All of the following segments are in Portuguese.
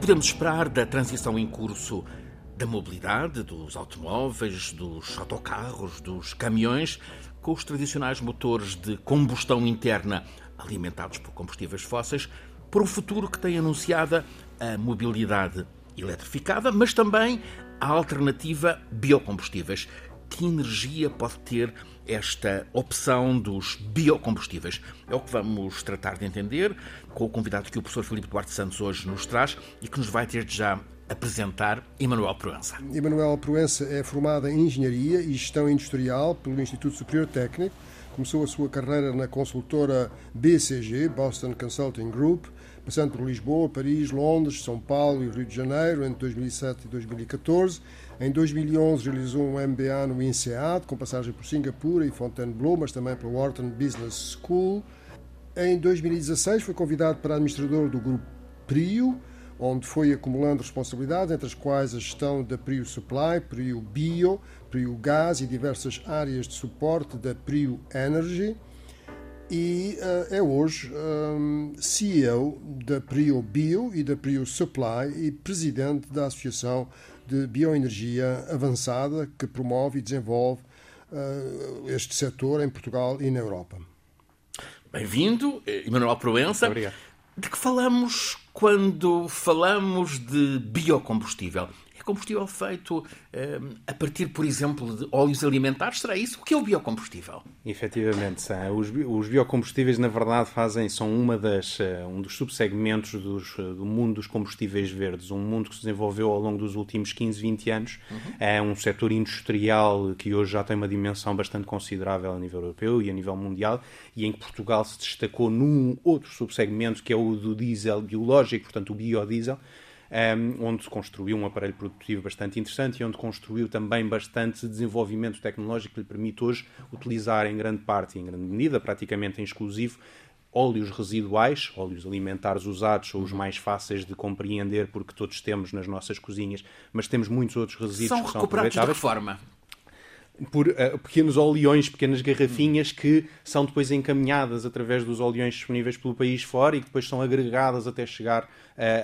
podemos esperar da transição em curso da mobilidade, dos automóveis, dos autocarros, dos caminhões, com os tradicionais motores de combustão interna alimentados por combustíveis fósseis, por um futuro que tem anunciada a mobilidade eletrificada, mas também a alternativa biocombustíveis. Que energia pode ter esta opção dos biocombustíveis? É o que vamos tratar de entender com o convidado que o professor Filipe Duarte Santos hoje nos traz e que nos vai ter já apresentar Emanuel Proença. Emanuel Proença é formado em Engenharia e Gestão Industrial pelo Instituto Superior Técnico. Começou a sua carreira na consultora BCG, Boston Consulting Group, passando por Lisboa, Paris, Londres, São Paulo e Rio de Janeiro entre 2007 e 2014. Em 2011 realizou um MBA no INSEAD, com passagem por Singapura e Fontainebleau, mas também pela Wharton Business School. Em 2016 foi convidado para administrador do grupo Prio, onde foi acumulando responsabilidades, entre as quais a gestão da Prio Supply, Prio Bio, Prio Gás e diversas áreas de suporte da Prio Energy. E uh, é hoje um, CEO da Prio Bio e da Prio Supply e presidente da Associação de Bioenergia Avançada, que promove e desenvolve uh, este setor em Portugal e na Europa. Bem-vindo, Emanuel Proença. Obrigado. De que falamos quando falamos de biocombustível? É combustível feito eh, a partir, por exemplo, de óleos alimentares? Será isso? O que é o biocombustível? Efetivamente, os, os biocombustíveis, na verdade, fazem, são uma das, eh, um dos subsegmentos dos, eh, do mundo dos combustíveis verdes, um mundo que se desenvolveu ao longo dos últimos 15, 20 anos. Uhum. É um setor industrial que hoje já tem uma dimensão bastante considerável a nível europeu e a nível mundial, e em que Portugal se destacou num outro subsegmento, que é o do diesel biológico, portanto, o biodiesel um, onde construiu um aparelho produtivo bastante interessante e onde construiu também bastante desenvolvimento tecnológico que lhe permite hoje utilizar em grande parte, em grande medida, praticamente em exclusivo, óleos residuais, óleos alimentares usados, ou os mais fáceis de compreender porque todos temos nas nossas cozinhas, mas temos muitos outros resíduos são que são recuperados de forma? Por uh, pequenos oleões, pequenas garrafinhas que são depois encaminhadas através dos oleões disponíveis pelo país fora e que depois são agregadas até chegar uh,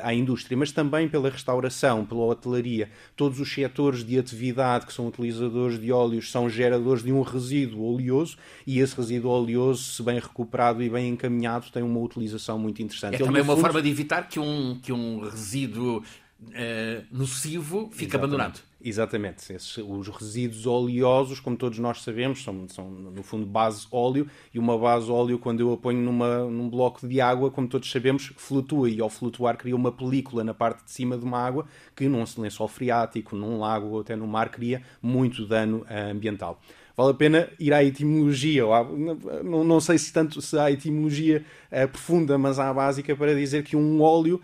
à indústria, mas também pela restauração, pela hotelaria. Todos os setores de atividade que são utilizadores de óleos são geradores de um resíduo oleoso e esse resíduo oleoso, se bem recuperado e bem encaminhado, tem uma utilização muito interessante. É Ele, também uma fundo... forma de evitar que um, que um resíduo uh, nocivo fique Exatamente. abandonado. Exatamente. Esses, os resíduos oleosos, como todos nós sabemos, são, são no fundo base óleo, e uma base óleo, quando eu a ponho numa, num bloco de água, como todos sabemos, flutua, e ao flutuar cria uma película na parte de cima de uma água, que num lençol freático, num lago ou até no mar, cria muito dano uh, ambiental. Vale a pena ir à etimologia, não, não sei se tanto se há etimologia uh, profunda, mas há a básica para dizer que um óleo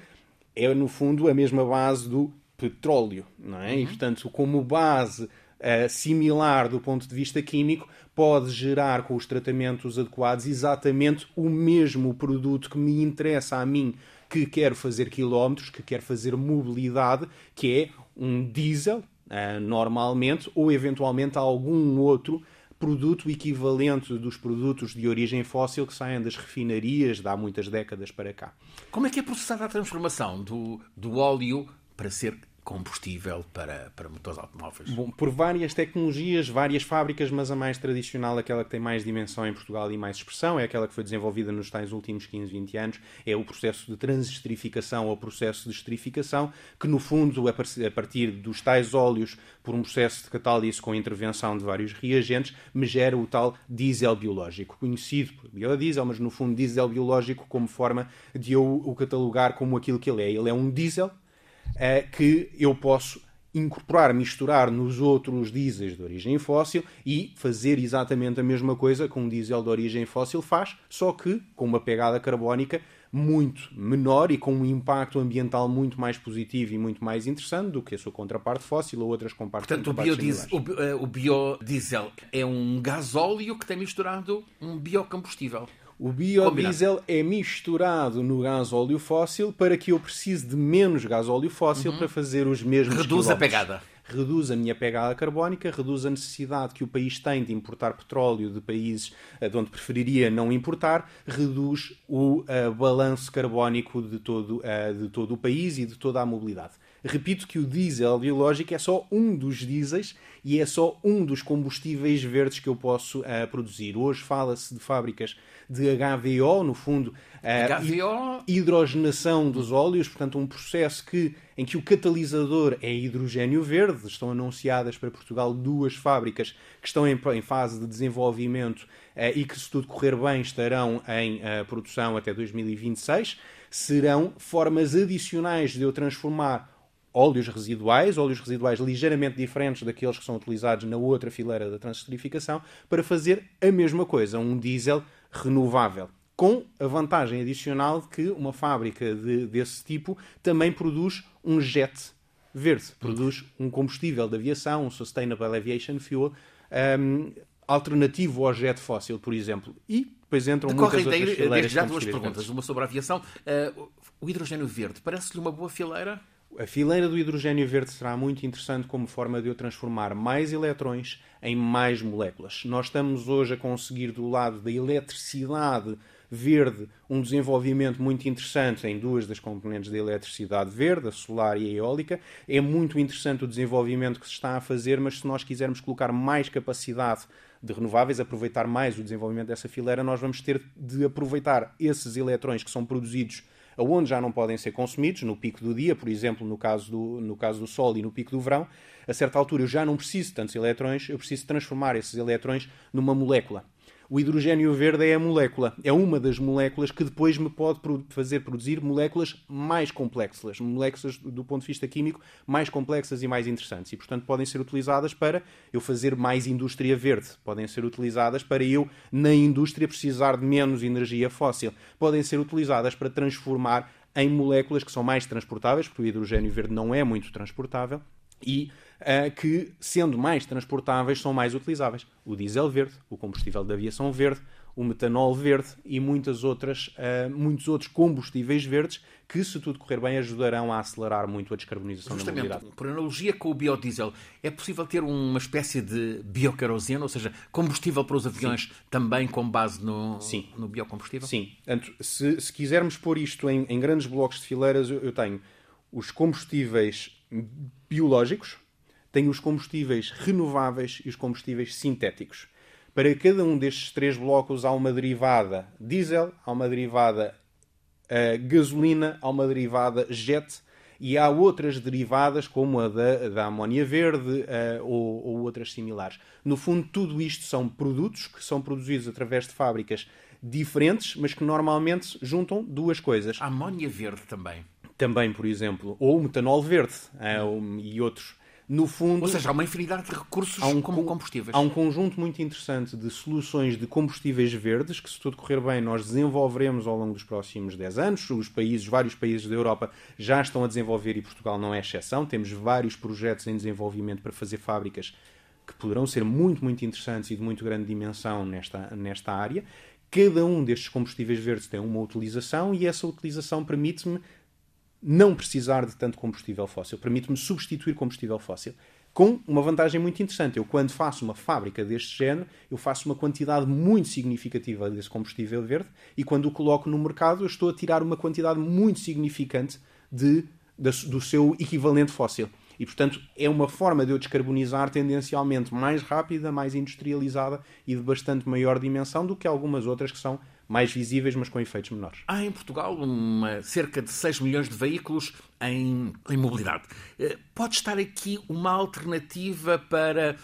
é, no fundo, a mesma base do petróleo, não é? Uhum. E, portanto, como base uh, similar do ponto de vista químico, pode gerar com os tratamentos adequados exatamente o mesmo produto que me interessa a mim, que quero fazer quilómetros, que quero fazer mobilidade, que é um diesel, uh, normalmente, ou eventualmente algum outro produto equivalente dos produtos de origem fóssil que saem das refinarias de há muitas décadas para cá. Como é que é processada a transformação do, do óleo para ser combustível para, para motores automóveis? Bom, por várias tecnologias, várias fábricas, mas a mais tradicional, aquela que tem mais dimensão em Portugal e mais expressão, é aquela que foi desenvolvida nos tais últimos 15, 20 anos, é o processo de transestrificação ou processo de estrificação, que no fundo, a partir dos tais óleos, por um processo de catálise com intervenção de vários reagentes, me gera o tal diesel biológico, conhecido por biodiesel, mas no fundo diesel biológico como forma de eu o catalogar como aquilo que ele é. Ele é um diesel é que eu posso incorporar, misturar nos outros diesels de origem fóssil e fazer exatamente a mesma coisa que um diesel de origem fóssil faz, só que com uma pegada carbónica muito menor e com um impacto ambiental muito mais positivo e muito mais interessante do que a sua contraparte fóssil ou outras compartes Portanto, o biodiesel, o, eh, o biodiesel é um gasóleo que tem misturado um biocombustível. O biodiesel Combinado. é misturado no gás óleo fóssil para que eu precise de menos gás óleo fóssil uhum. para fazer os mesmos Reduz a pegada. reduz a minha pegada carbónica, reduz a necessidade que o país tem de importar petróleo de países uh, de onde preferiria não importar, reduz o uh, balanço carbónico de todo, de todo o país e de toda a mobilidade. Repito que o diesel biológico é só um dos dieséis e é só um dos combustíveis verdes que eu posso uh, produzir. Hoje fala-se de fábricas de HVO, no fundo, uh, HVO... hidrogenação dos óleos, portanto, um processo que, em que o catalisador é hidrogênio verde. Estão anunciadas para Portugal duas fábricas que estão em, em fase de desenvolvimento uh, e que, se tudo correr bem, estarão em produção até 2026. Serão formas adicionais de eu transformar óleos residuais, óleos residuais ligeiramente diferentes daqueles que são utilizados na outra fileira da transesterificação, para fazer a mesma coisa, um diesel renovável. Com a vantagem adicional de que uma fábrica de, desse tipo também produz um jet verde, produz um combustível de aviação, um Sustainable Aviation Fuel, um, alternativo ao jet fóssil, por exemplo. E depois entram Decorrem muitas outras fileiras. já duas perguntas, uma sobre a aviação. Uh, o hidrogênio verde parece-lhe uma boa fileira? A fileira do hidrogênio verde será muito interessante como forma de eu transformar mais eletrões em mais moléculas. Nós estamos hoje a conseguir, do lado da eletricidade verde, um desenvolvimento muito interessante em duas das componentes da eletricidade verde, a solar e a eólica. É muito interessante o desenvolvimento que se está a fazer, mas se nós quisermos colocar mais capacidade de renováveis, aproveitar mais o desenvolvimento dessa fileira, nós vamos ter de aproveitar esses eletrões que são produzidos aonde já não podem ser consumidos, no pico do dia, por exemplo, no caso do, no caso do Sol e no pico do verão, a certa altura eu já não preciso de tantos eletrões, eu preciso transformar esses eletrões numa molécula. O hidrogênio verde é a molécula, é uma das moléculas que depois me pode fazer produzir moléculas mais complexas, moléculas do ponto de vista químico mais complexas e mais interessantes. E, portanto, podem ser utilizadas para eu fazer mais indústria verde, podem ser utilizadas para eu, na indústria, precisar de menos energia fóssil, podem ser utilizadas para transformar em moléculas que são mais transportáveis, porque o hidrogênio verde não é muito transportável, e uh, que, sendo mais transportáveis, são mais utilizáveis. O diesel verde, o combustível de aviação verde, o metanol verde e muitas outras, uh, muitos outros combustíveis verdes que, se tudo correr bem, ajudarão a acelerar muito a descarbonização Justamente, da mobilidade. Por analogia com o biodiesel, é possível ter uma espécie de bioquerosene, ou seja, combustível para os aviões Sim. também com base no, Sim. no biocombustível? Sim. Portanto, se, se quisermos pôr isto em, em grandes blocos de fileiras, eu, eu tenho os combustíveis biológicos, tem os combustíveis renováveis e os combustíveis sintéticos. Para cada um destes três blocos há uma derivada diesel, há uma derivada uh, gasolina, há uma derivada jet e há outras derivadas como a da, da amónia verde uh, ou, ou, outras similares. No fundo, tudo isto são produtos que são produzidos através de fábricas diferentes, mas que normalmente juntam duas coisas. A amónia verde também. Também, por exemplo, ou o metanol verde uh, e outros no fundo. Ou seja, há uma infinidade de recursos um, como combustíveis. Há um conjunto muito interessante de soluções de combustíveis verdes que, se tudo correr bem, nós desenvolveremos ao longo dos próximos 10 anos. Os países, vários países da Europa já estão a desenvolver e Portugal não é exceção. Temos vários projetos em desenvolvimento para fazer fábricas que poderão ser muito, muito interessantes e de muito grande dimensão nesta, nesta área. Cada um destes combustíveis verdes tem uma utilização e essa utilização permite-me não precisar de tanto combustível fóssil, permite-me substituir combustível fóssil. Com uma vantagem muito interessante. Eu, quando faço uma fábrica deste género, eu faço uma quantidade muito significativa desse combustível verde e quando o coloco no mercado, eu estou a tirar uma quantidade muito significante de, de do seu equivalente fóssil. E, portanto, é uma forma de eu descarbonizar tendencialmente mais rápida, mais industrializada e de bastante maior dimensão do que algumas outras que são mais visíveis, mas com efeitos menores. Há em Portugal uma, cerca de 6 milhões de veículos em, em mobilidade. Eh, pode estar aqui uma alternativa para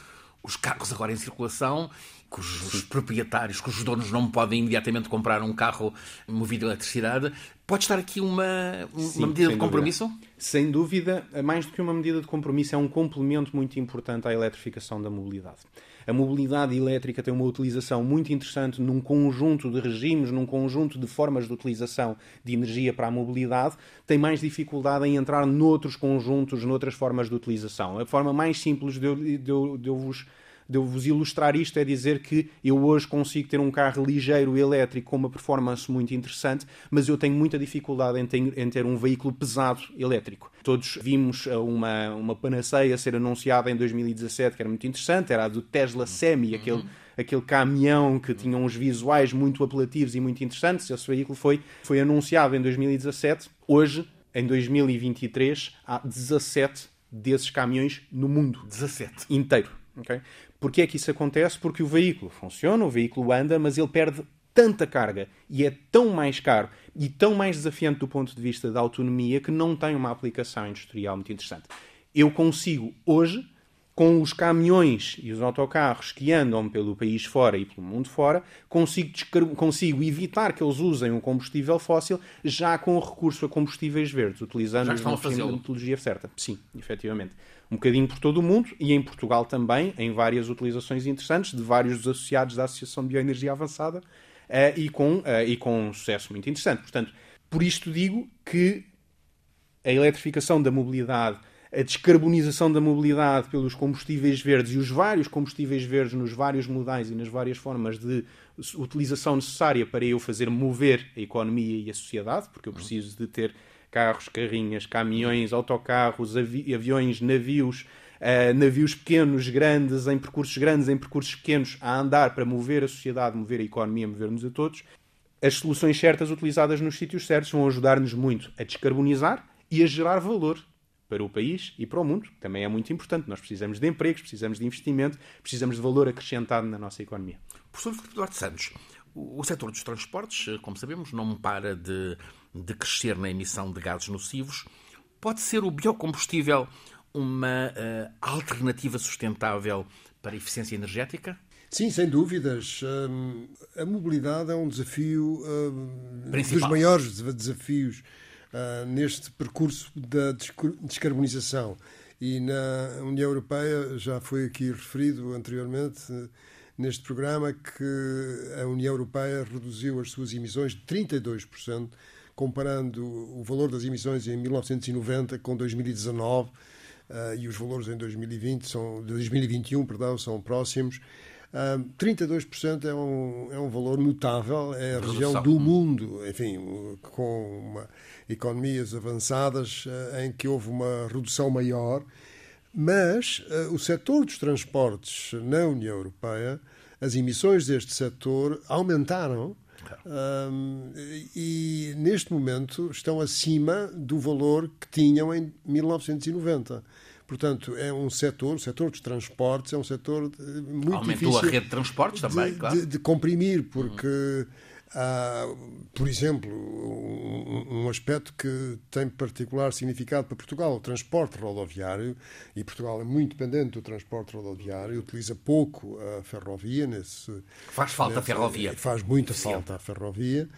os carros agora em circulação cujos proprietários, cujos donos não podem imediatamente comprar um carro movido a eletricidade. Pode estar aqui uma, uma Sim, medida de compromisso? Dúvida. Sem dúvida, mais do que uma medida de compromisso, é um complemento muito importante à eletrificação da mobilidade. A mobilidade elétrica tem uma utilização muito interessante num conjunto de regimes, num conjunto de formas de utilização de energia para a mobilidade, tem mais dificuldade em entrar noutros conjuntos, noutras formas de utilização. A forma mais simples de eu, de eu, de eu vos de eu vos ilustrar isto é dizer que eu hoje consigo ter um carro ligeiro elétrico com uma performance muito interessante, mas eu tenho muita dificuldade em ter, em ter um veículo pesado elétrico. Todos vimos uma, uma panaceia ser anunciada em 2017 que era muito interessante, era a do Tesla Semi, aquele aquele caminhão que tinha uns visuais muito apelativos e muito interessantes. Esse veículo foi, foi anunciado em 2017. Hoje, em 2023, há 17 desses caminhões no mundo. 17. Inteiro. Okay? Porquê é que isso acontece? Porque o veículo funciona, o veículo anda, mas ele perde tanta carga e é tão mais caro e tão mais desafiante do ponto de vista da autonomia que não tem uma aplicação industrial muito interessante. Eu consigo hoje com os caminhões e os autocarros que andam pelo país fora e pelo mundo fora, consigo, consigo evitar que eles usem um combustível fóssil já com o recurso a combustíveis verdes, utilizando a metodologia certa. Sim, efetivamente. Um bocadinho por todo o mundo e em Portugal também, em várias utilizações interessantes de vários dos associados da Associação de Bioenergia Avançada uh, e, com, uh, e com um sucesso muito interessante. Portanto, por isto digo que a eletrificação da mobilidade a descarbonização da mobilidade pelos combustíveis verdes e os vários combustíveis verdes nos vários modais e nas várias formas de utilização necessária para eu fazer mover a economia e a sociedade, porque eu preciso de ter carros, carrinhas, caminhões, autocarros, avi aviões, navios, uh, navios pequenos, grandes, em percursos grandes, em percursos pequenos, a andar para mover a sociedade, mover a economia, mover-nos a todos. As soluções certas utilizadas nos sítios certos vão ajudar-nos muito a descarbonizar e a gerar valor para o país e para o mundo, que também é muito importante. Nós precisamos de empregos, precisamos de investimento, precisamos de valor acrescentado na nossa economia. Professor Filipe Duarte Santos, o setor dos transportes, como sabemos, não para de, de crescer na emissão de gases nocivos. Pode ser o biocombustível uma uh, alternativa sustentável para a eficiência energética? Sim, sem dúvidas. Um, a mobilidade é um desafio, um, dos maiores desafios uh, neste percurso da descarbonização. E na União Europeia, já foi aqui referido anteriormente, neste programa, que a União Europeia reduziu as suas emissões de 32%, comparando o valor das emissões em 1990 com 2019. Uh, e os valores em 2020 são, 2021 perdão, são próximos. Uh, 32% é um, é um valor notável, é a região do mundo, enfim, com uma, economias avançadas uh, em que houve uma redução maior, mas uh, o setor dos transportes na União Europeia, as emissões deste setor aumentaram um, e neste momento estão acima do valor que tinham em 1990. Portanto, é um setor, o setor dos transportes, é um setor muito Aumentou difícil... Aumentou a rede de transportes também, de, claro. De, de comprimir, porque... Uhum Há, por exemplo, um, um, aspecto que tem particular significado para Portugal, o transporte rodoviário, e Portugal é muito dependente do transporte rodoviário, utiliza pouco a ferrovia nesse. Faz falta nesse, a ferrovia. Faz muita Sim. falta a ferrovia.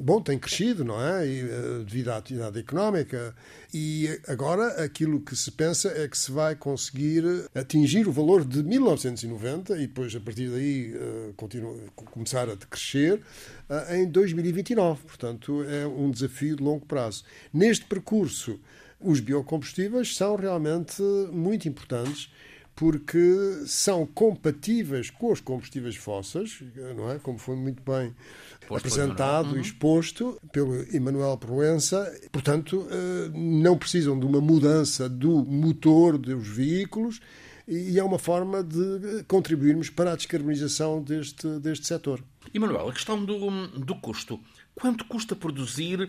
Bom, tem crescido, não é? E, uh, devido à atividade económica. E agora aquilo que se pensa é que se vai conseguir atingir o valor de 1990 e depois, a partir daí, uh, continua, começar a crescer uh, em 2029. Portanto, é um desafio de longo prazo. Neste percurso, os biocombustíveis são realmente muito importantes porque são compatíveis com os combustíveis fósseis, não é? Como foi muito bem Posto apresentado e uhum. exposto pelo Emanuel Proença. Portanto, eh, não precisam de uma mudança do motor dos veículos e é uma forma de contribuirmos para a descarbonização deste, deste setor. Emanuel, a questão do, do custo. Quanto custa produzir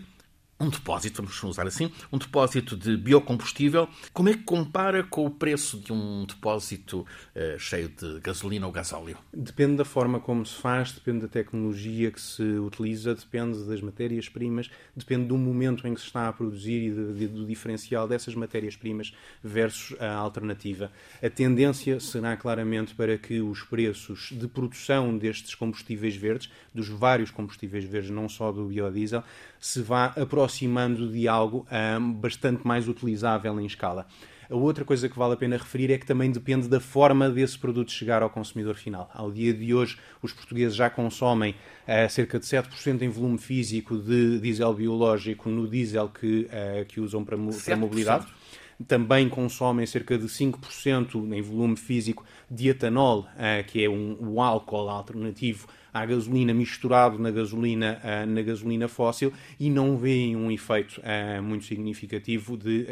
um depósito, vamos usar assim, um depósito de biocombustível, como é que compara com o preço de um depósito uh, cheio de gasolina ou gasóleo? Depende da forma como se faz, depende da tecnologia que se utiliza, depende das matérias-primas, depende do momento em que se está a produzir e de, de, do diferencial dessas matérias-primas versus a alternativa. A tendência será claramente para que os preços de produção destes combustíveis verdes, dos vários combustíveis verdes, não só do biodiesel, se vá aproximando de algo um, bastante mais utilizável em escala. A outra coisa que vale a pena referir é que também depende da forma desse produto chegar ao consumidor final. Ao dia de hoje, os portugueses já consomem uh, cerca de 7% em volume físico de diesel biológico no diesel que, uh, que usam para, para mobilidade. Também consomem cerca de 5% em volume físico de etanol, que é um, álcool alternativo à gasolina misturado na gasolina, na gasolina fóssil e não veem um efeito muito significativo de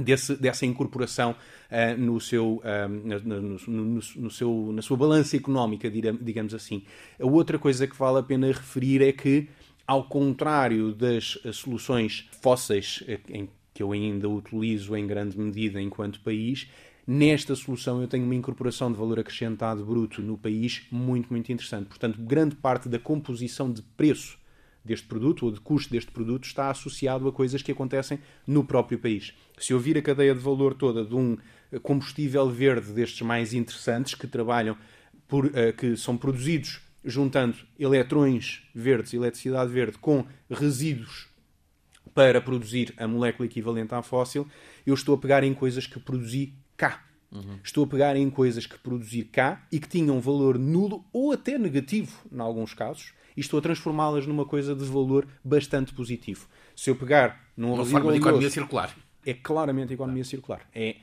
Desse, dessa incorporação uh, no seu, uh, no, no, no, seu, na sua balança económica, digamos assim. A outra coisa que vale a pena referir é que, ao contrário das soluções fósseis, em que eu ainda utilizo em grande medida enquanto país, Nesta solução eu tenho uma incorporação de valor acrescentado bruto no país muito, muito interessante. Portanto, grande parte da composição de preço deste produto ou de custo deste produto está associado a coisas que acontecem no próprio país. Se eu vir a cadeia de valor toda de um combustível verde destes mais interessantes que trabalham por, uh, que são produzidos juntando eletrões verdes, eletricidade verde, com resíduos para produzir a molécula equivalente à fóssil, eu estou a pegar em coisas que produzi cá. Uhum. Estou a pegar em coisas que produzi cá e que tinham valor nulo ou até negativo, em alguns casos, e estou a transformá-las numa coisa de valor bastante positivo. Se eu pegar num uma forma de economia circular. É claramente a economia circular. É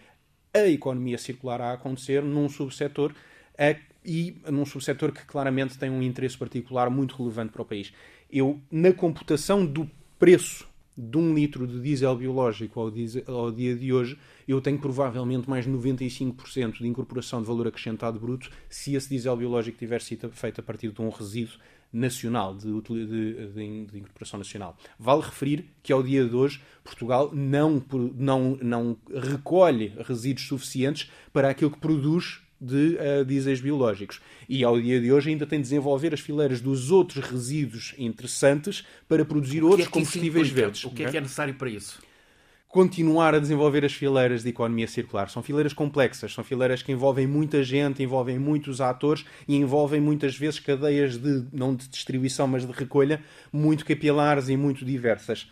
a economia circular a acontecer num subsetor a, e num subsetor que claramente tem um interesse particular muito relevante para o país. Eu, na computação do preço de um litro de diesel biológico ao, diesel, ao, dia de hoje, eu tenho provavelmente mais de 95% de incorporação de valor acrescentado bruto se esse diesel biológico tiver sido feito a partir de um resíduo nacional, de, de, de, de, incorporação nacional. Vale referir que ao dia de hoje Portugal não, não, não recolhe resíduos suficientes para aquilo que produz de uh, dieséis biológicos. E ao dia de hoje ainda tem de desenvolver as fileiras dos outros resíduos interessantes para produzir outros é combustíveis verdes. O que é que é necessário para isso? Continuar a desenvolver as fileiras de economia circular. São fileiras complexas, são fileiras que envolvem muita gente, envolvem muitos atores e envolvem muitas vezes cadeias de, não de distribuição, mas de recolha, muito capilares e muito diversas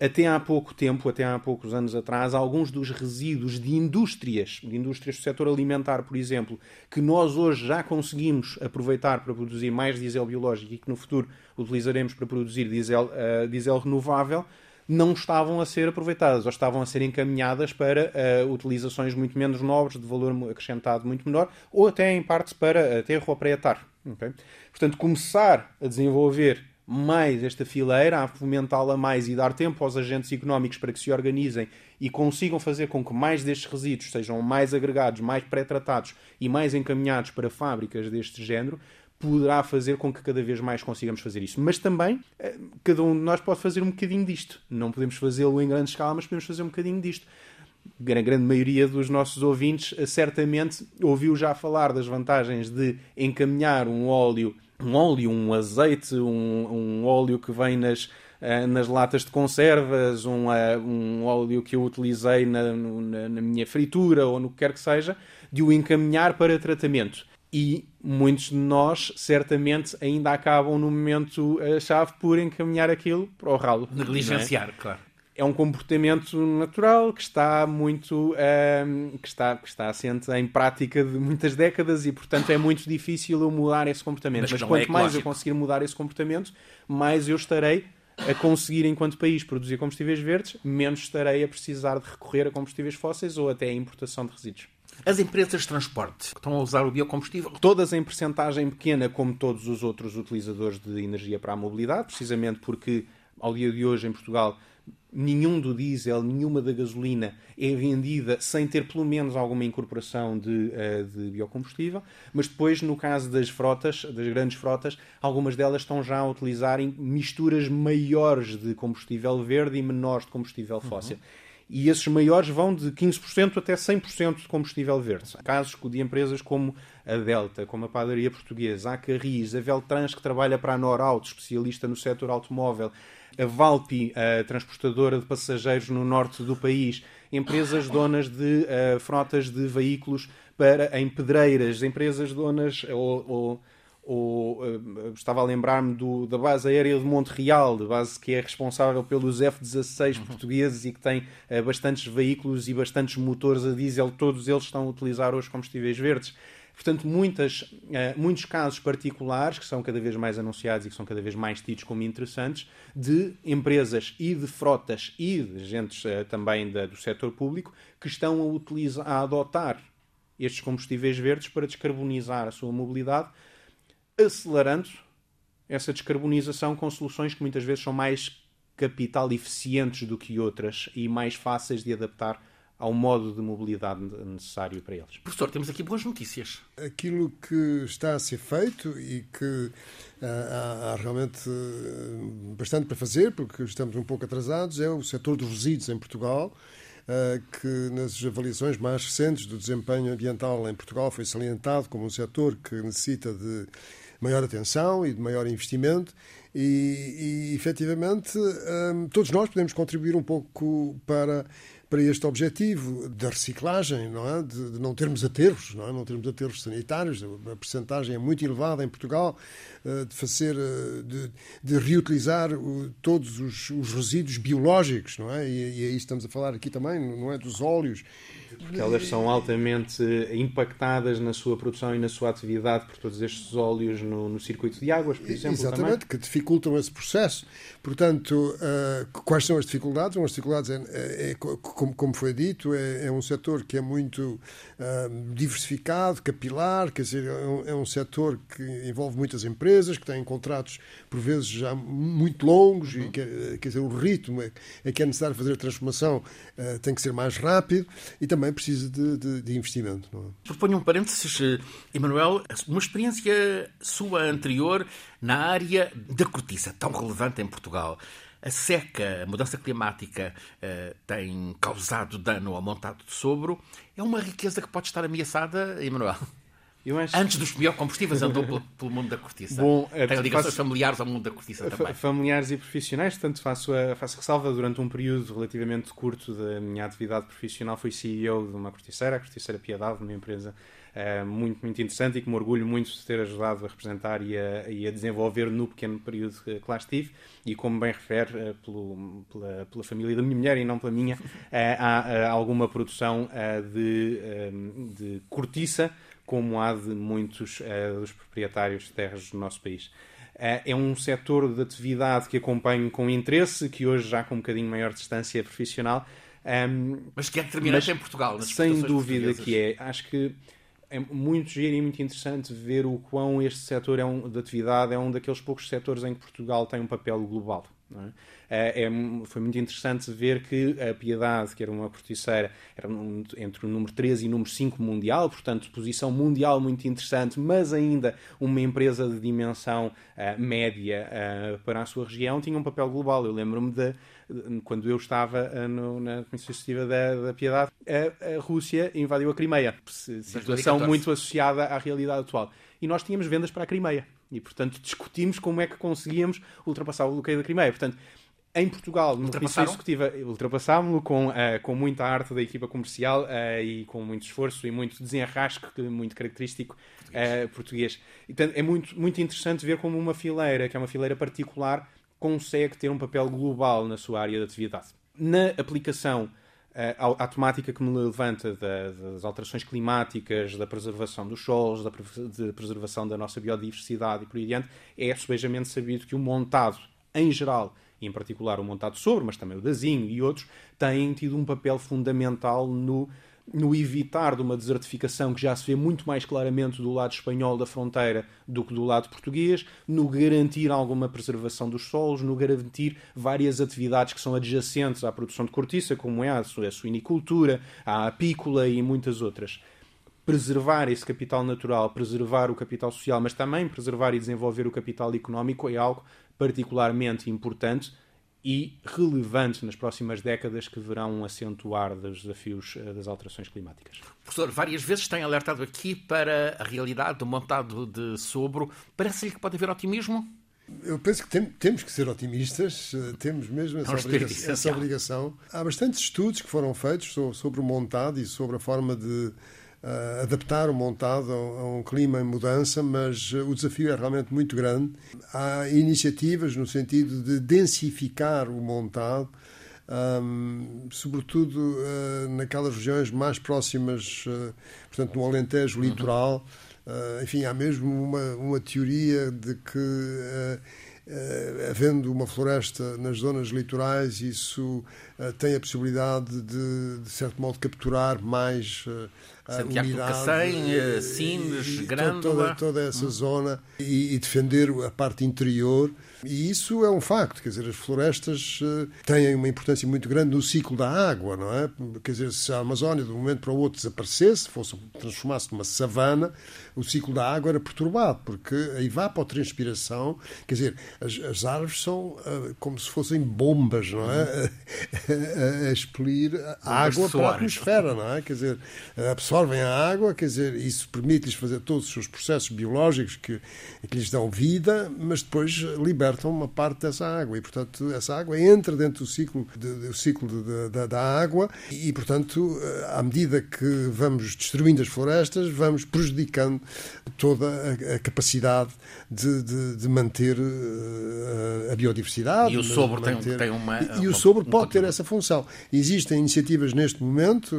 até há pouco tempo, até há poucos anos atrás, alguns dos resíduos de indústrias, de indústrias do setor alimentar, por exemplo, que nós hoje já conseguimos aproveitar para produzir mais diesel biológico e que no futuro utilizaremos para produzir diesel, uh, diesel renovável, não estavam a ser aproveitadas ou estavam a ser encaminhadas para uh, utilizações muito menos nobres, de valor acrescentado muito menor, ou até em parte para aterro ou preatar. Okay? Portanto, começar a desenvolver mais esta fileira, a fomentá-la mais e dar tempo aos agentes económicos para que se organizem e consigam fazer com que mais destes resíduos sejam mais agregados, mais pré-tratados e mais encaminhados para fábricas deste género, poderá fazer com que cada vez mais consigamos fazer isso. Mas também, eh, cada um de nós pode fazer um bocadinho disto. Não podemos fazê-lo em grande escala, mas podemos fazer um bocadinho disto. A grande maioria dos nossos ouvintes eh, certamente ouviu já falar das vantagens de encaminhar um óleo um óleo, um azeite, um, um óleo que vem nas, uh, nas latas de conservas, um, uh, um óleo que eu utilizei na, na, na, minha fritura ou no que quer que seja, de o encaminhar para tratamento. E muitos de nós, certamente, ainda acabam no momento-chave eh, por encaminhar aquilo para o ralo. Negligenciar, é? claro é um comportamento natural que está muito um, ehm, que está que está assente em prática de muitas décadas e portanto é muito difícil eu mudar esse comportamento. Mas, mas quanto é mais eu conseguir mudar esse comportamento mais eu estarei a conseguir enquanto país produzir combustíveis verdes menos estarei a precisar de recorrer a combustíveis fósseis ou até a importação de resíduos. As empresas de transporte que estão a usar o biocombustível? Todas em percentagem pequena, como todos os outros utilizadores de energia para a mobilidade, precisamente porque ao dia de hoje em Portugal nenhum do diesel, nenhuma da gasolina é vendida sem ter pelo menos alguma incorporação de, uh, de, biocombustível, mas depois, no caso das frotas, das grandes frotas, algumas delas estão já a utilizar misturas maiores de combustível verde e menores de combustível uhum. fóssil. Uhum. E esses maiores vão de 15% até 100% de combustível verde. Casos de empresas como a Delta, como a Padaria Portuguesa, a Carris, a Veltrans, que trabalha para a Norauto, especialista no setor automóvel, a Valpi, a transportadora de passageiros no norte do país, empresas donas de uh, frotas de veículos para em pedreiras, empresas donas ou, ou, ou uh, estava a lembrar-me da base aérea de Montreal, de base que é responsável pelos F-16 uhum. portugueses e que tem uh, bastantes veículos e bastantes motores a diesel, todos eles estão a utilizar hoje combustíveis verdes Portanto, muitas, muitos casos particulares que são cada vez mais anunciados e que são cada vez mais tidos como interessantes de empresas e de frotas e de agentes também do setor público que estão a, utilizar, a adotar estes combustíveis verdes para descarbonizar a sua mobilidade, acelerando essa descarbonização com soluções que muitas vezes são mais capital eficientes do que outras e mais fáceis de adaptar ao modo de mobilidade necessário para eles. Professor, temos aqui boas notícias. Aquilo que está a ser feito e que ah, há, há, realmente ah, bastante para fazer, porque estamos um pouco atrasados, é o setor dos resíduos em Portugal. Uh, que nas avaliações mais recentes do desempenho ambiental em Portugal foi salientado como um setor que necessita de maior atenção e de maior investimento e, e efetivamente um, todos nós podemos contribuir um pouco para para este objetivo da reciclagem, não é? De, de, não termos aterros, não é? Não termos aterros sanitários, a percentagem é muito elevada em Portugal uh, de fazer, uh, de, de, reutilizar todos os, os, resíduos biológicos, não é? E, e aí estamos a falar aqui também, não é, dos óleos porque elas são altamente impactadas na sua produção e na sua atividade por todos estes óleos no, no circuito de águas, por exemplo. Exatamente, também. que dificultam esse processo. Portanto, uh, quais são as dificuldades? As dificuldades, é, é, é como, como, foi dito, é, é, um setor que é muito uh, diversificado, capilar, quer dizer, é um, é um setor que envolve muitas empresas, que têm contratos, por vezes, já muito longos, uhum. e que, quer dizer, o ritmo é, é que é necessário fazer a transformação uh, tem que ser mais rápido e também também precisa de, de, de investimento. Não é? Proponho um parênteses, Emanuel, uma experiência sua anterior na área da cortiça, tão relevante em Portugal. A seca, a mudança climática uh, tem causado dano ao montado de sobro. É uma riqueza que pode estar ameaçada, Emanuel? Antes dos biocombustíveis andou pelo, pelo, mundo da cortiça. Bom, Tem ligações faço... familiares ao mundo da cortiça também. Familiares e profissionais, portanto faço, a, faço ressalva durante um período relativamente curto da minha atividade profissional fui CEO de uma corticeira, a Corticeira Piedade, uma empresa uh, muito, muito interessante e que me orgulho muito de ter ajudado a representar e a, e a desenvolver no pequeno período que lá estive e como bem refere uh, pelo, pela, pela, família da minha mulher e não pela minha, há alguma produção de, de cortiça como há de muitos dos proprietários de terras do nosso país. É um setor de atividade que acompanho com interesse, que hoje já com um bocadinho maior distância profissional. Um, ehm, mas que é determinante em Portugal, Sem dúvida que é. Acho que é muito giro e muito interessante ver o quão este setor é um, de atividade é um daqueles poucos setores em que Portugal tem um papel global. É? É, é, foi muito interessante ver que a Piedade, que era uma corticeira, era um, entre o número 13 e o número 5 mundial, portanto, posição mundial muito interessante, mas ainda uma empresa de dimensão uh, média uh, para a sua região, tinha um papel global. Eu lembro-me de, de, quando eu estava uh, no, na Comissão Executiva da, da Piedade, a, a, Rússia invadiu a Crimeia, situação muito associada à realidade atual. E nós tínhamos vendas para a Crimeia. E, portanto, discutimos como é que conseguíamos ultrapassar o bloqueio da Crimeia. Portanto, em Portugal, no Comissão Executiva, ultrapassámos-lo com, uh, com muita arte da equipa comercial uh, e com muito esforço e muito desenrasco, muito característico português. Uh, português. E, portanto, é muito, muito interessante ver como uma fileira, que é uma fileira particular, consegue ter um papel global na sua área de atividade. Na aplicação à, temática que me levanta da, das alterações climáticas, da preservação dos solos, da preservação da nossa biodiversidade e por aí adiante, é subejamente sabido que o montado, em geral, e em particular o montado sobre, mas também o dazinho e outros, têm tido um papel fundamental no no evitar de uma desertificação que já se vê muito mais claramente do lado espanhol da fronteira do que do lado português, no garantir alguma preservação dos solos, no garantir várias atividades que são adjacentes à produção de cortiça, como é a suinicultura, a apícola e muitas outras. Preservar esse capital natural, preservar o capital social, mas também preservar e desenvolver o capital económico é algo particularmente importante e relevante nas próximas décadas que verão acentuar dos desafios eh, das alterações climáticas. Professor, várias vezes tem alertado aqui para a realidade do montado de Sobro. Parece-lhe que pode haver otimismo? Eu penso que tem, temos que ser otimistas, eh, temos mesmo essa, obrigação, essa obrigação. Há bastantes estudos que foram feitos sobre o montado e sobre a forma de uh, adaptar o montado a, um clima em mudança, mas uh, o desafio é realmente muito grande. Há iniciativas no sentido de densificar o montado, um, sobretudo uh, naquelas regiões mais próximas, uh, portanto, no Alentejo litoral. Uh, enfim, há mesmo uma, uma teoria de que Uh, havendo uma floresta nas zonas litorais, isso uh, tem a possibilidade de, de certo modo, capturar mais uh, Santiago do Cacém, Sines, Grândola. Toda, toda essa hum. zona e, e, defender a parte interior. E isso é um facto, quer dizer, as florestas têm uma importância muito grande no ciclo da água, não é? Quer dizer, se a Amazónia de um momento para o outro desaparecesse, fosse transformasse numa savana, o ciclo da água era perturbado, porque a evapotranspiração, quer dizer, as, as árvores são uh, como se fossem bombas, não é? a, a, expelir a água para a atmosfera, não é? Quer dizer, absorvem a água, quer dizer, isso permite-lhes fazer todos os seus processos biológicos que, que lhes dão vida, mas depois libertam uma parte dessa água e, portanto, essa água entra dentro do ciclo, de, do ciclo de, de, da água e, portanto, à medida que vamos destruindo as florestas, vamos prejudicando toda a, a capacidade de, manter uh, a biodiversidade. E o sobre manter... tem, tem, uma. E, e o sobre um pode ter essa função. Existem iniciativas neste momento,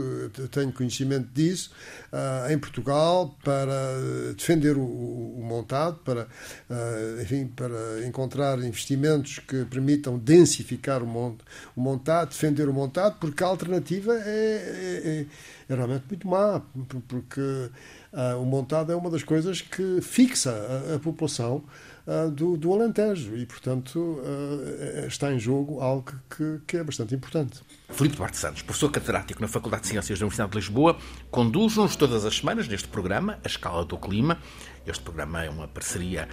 tenho conhecimento disso, uh, em Portugal, para defender o, o montado, para, uh, enfim, para encontrar investimentos que permitam densificar o, mont, o montado, defender o montado, porque a alternativa é, é, é, é realmente muito má, porque Uh, o montado é uma das coisas que fixa a, a população uh, do, do, Alentejo e, portanto, uh, está em jogo algo que, que, é bastante importante. Filipe Duarte Santos, professor catedrático na Faculdade de Ciências da Universidade de Lisboa, conduz-nos todas as semanas neste programa, A Escala do Clima. Este programa é uma parceria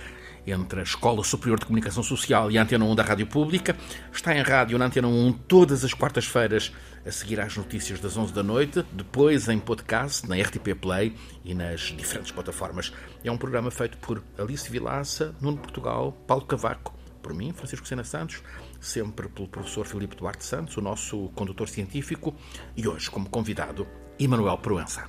entre a Escola Superior de Comunicação Social e a Antena 1 da Rádio Pública. Está em rádio na Antena 1 todas as quartas-feiras, a seguir às notícias das 11 da noite, depois em podcast, na RTP Play e nas diferentes plataformas. É um programa feito por Alice Vilaça, Nuno Portugal, Paulo Cavaco, por mim, Francisco Sena Santos, sempre pelo professor Filipe Duarte Santos, o nosso condutor científico, e hoje, como convidado, Emanuel Proença.